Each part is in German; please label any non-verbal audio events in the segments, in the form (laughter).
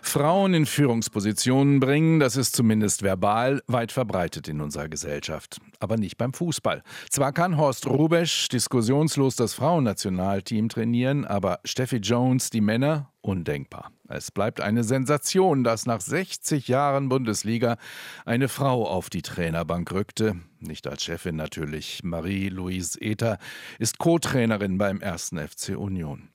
Frauen in Führungspositionen bringen, das ist zumindest verbal weit verbreitet in unserer Gesellschaft. Aber nicht beim Fußball. Zwar kann Horst Rubesch diskussionslos das Frauennationalteam trainieren, aber Steffi Jones die Männer undenkbar. Es bleibt eine Sensation, dass nach 60 Jahren Bundesliga eine Frau auf die Trainerbank rückte. Nicht als Chefin natürlich. Marie-Louise Ether ist Co-Trainerin beim 1. FC Union.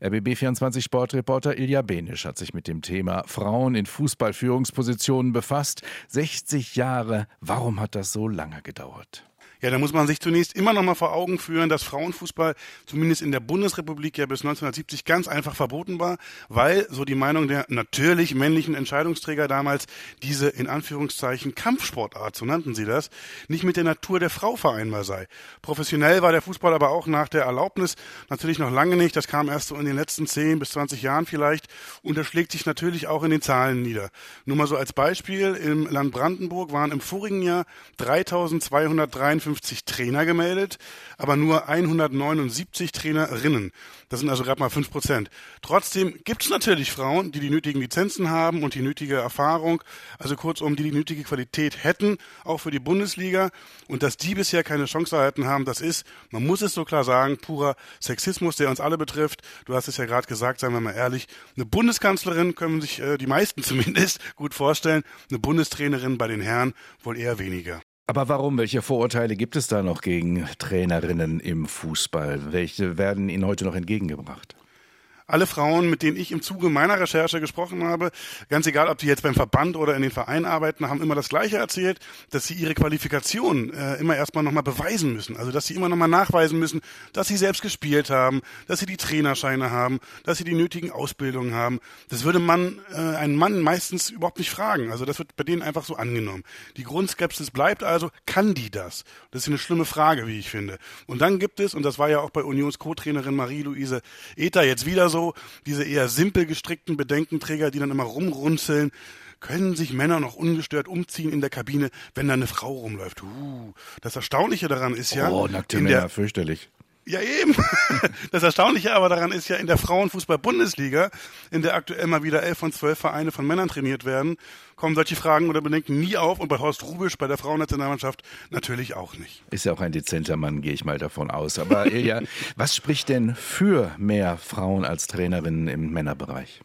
RBB24 Sportreporter Ilja Benisch hat sich mit dem Thema Frauen in Fußballführungspositionen befasst. 60 Jahre, warum hat das so lange gedauert? Ja, da muss man sich zunächst immer noch mal vor Augen führen, dass Frauenfußball zumindest in der Bundesrepublik ja bis 1970 ganz einfach verboten war, weil, so die Meinung der natürlich männlichen Entscheidungsträger damals, diese in Anführungszeichen Kampfsportart, so nannten sie das, nicht mit der Natur der Frau vereinbar sei. Professionell war der Fußball aber auch nach der Erlaubnis natürlich noch lange nicht, das kam erst so in den letzten 10 bis 20 Jahren vielleicht und das schlägt sich natürlich auch in den Zahlen nieder. Nur mal so als Beispiel, im Land Brandenburg waren im vorigen Jahr 3253 52 Trainer gemeldet, aber nur 179 Trainerinnen. Das sind also gerade mal 5 Prozent. Trotzdem gibt es natürlich Frauen, die die nötigen Lizenzen haben und die nötige Erfahrung, also kurzum, die die nötige Qualität hätten, auch für die Bundesliga. Und dass die bisher keine Chance erhalten haben, das ist, man muss es so klar sagen, purer Sexismus, der uns alle betrifft. Du hast es ja gerade gesagt, seien wir mal ehrlich. Eine Bundeskanzlerin können sich äh, die meisten (laughs) zumindest gut vorstellen. Eine Bundestrainerin bei den Herren wohl eher weniger. Aber warum? Welche Vorurteile gibt es da noch gegen Trainerinnen im Fußball? Welche werden Ihnen heute noch entgegengebracht? Alle Frauen, mit denen ich im Zuge meiner Recherche gesprochen habe, ganz egal, ob die jetzt beim Verband oder in den Vereinen arbeiten, haben immer das Gleiche erzählt, dass sie ihre Qualifikation äh, immer erstmal nochmal beweisen müssen. Also, dass sie immer nochmal nachweisen müssen, dass sie selbst gespielt haben, dass sie die Trainerscheine haben, dass sie die nötigen Ausbildungen haben. Das würde man, äh, einen Mann meistens überhaupt nicht fragen. Also, das wird bei denen einfach so angenommen. Die Grundskepsis bleibt also, kann die das? Das ist eine schlimme Frage, wie ich finde. Und dann gibt es, und das war ja auch bei Unions Co-Trainerin Marie-Louise Ether jetzt wieder so, diese eher simpel gestrickten Bedenkenträger, die dann immer rumrunzeln. Können sich Männer noch ungestört umziehen in der Kabine, wenn da eine Frau rumläuft? Uh, das Erstaunliche daran ist ja. Oh, nackte Männer, fürchterlich. Ja, eben. (laughs) Das Erstaunliche aber daran ist ja, in der Frauenfußball-Bundesliga, in der aktuell mal wieder elf von zwölf Vereine von Männern trainiert werden, kommen solche Fragen oder Bedenken nie auf und bei Horst Rubisch, bei der Frauennationalmannschaft natürlich auch nicht. Ist ja auch ein dezenter Mann, gehe ich mal davon aus. Aber Ilja, was spricht denn für mehr Frauen als Trainerinnen im Männerbereich?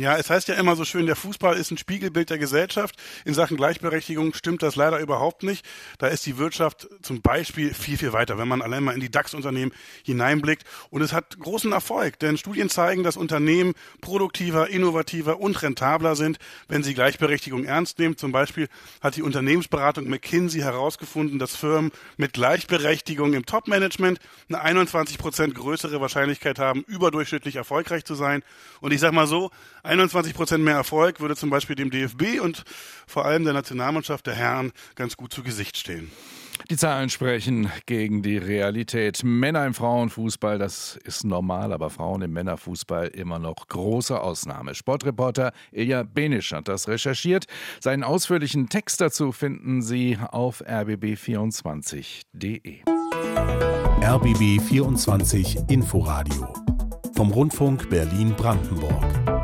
Ja, es heißt ja immer so schön, der Fußball ist ein Spiegelbild der Gesellschaft. In Sachen Gleichberechtigung stimmt das leider überhaupt nicht. Da ist die Wirtschaft zum Beispiel viel, viel weiter, wenn man allein mal in die DAX-Unternehmen hineinblickt. Und es hat großen Erfolg, denn Studien zeigen, dass Unternehmen produktiver, innovativer und rentabler sind, wenn sie Gleichberechtigung ernst nehmen. Zum Beispiel hat die Unternehmensberatung McKinsey herausgefunden, dass Firmen mit Gleichberechtigung im Top-Management eine 21 Prozent größere Wahrscheinlichkeit haben, überdurchschnittlich erfolgreich zu sein. Und ich sag mal so, 21 Prozent mehr Erfolg würde zum Beispiel dem DFB und vor allem der Nationalmannschaft der Herren ganz gut zu Gesicht stehen. Die Zahlen sprechen gegen die Realität. Männer im Frauenfußball, das ist normal, aber Frauen im Männerfußball immer noch große Ausnahme. Sportreporter Ilja Benisch hat das recherchiert. Seinen ausführlichen Text dazu finden Sie auf rbb24.de. RBB 24 Inforadio vom Rundfunk Berlin-Brandenburg.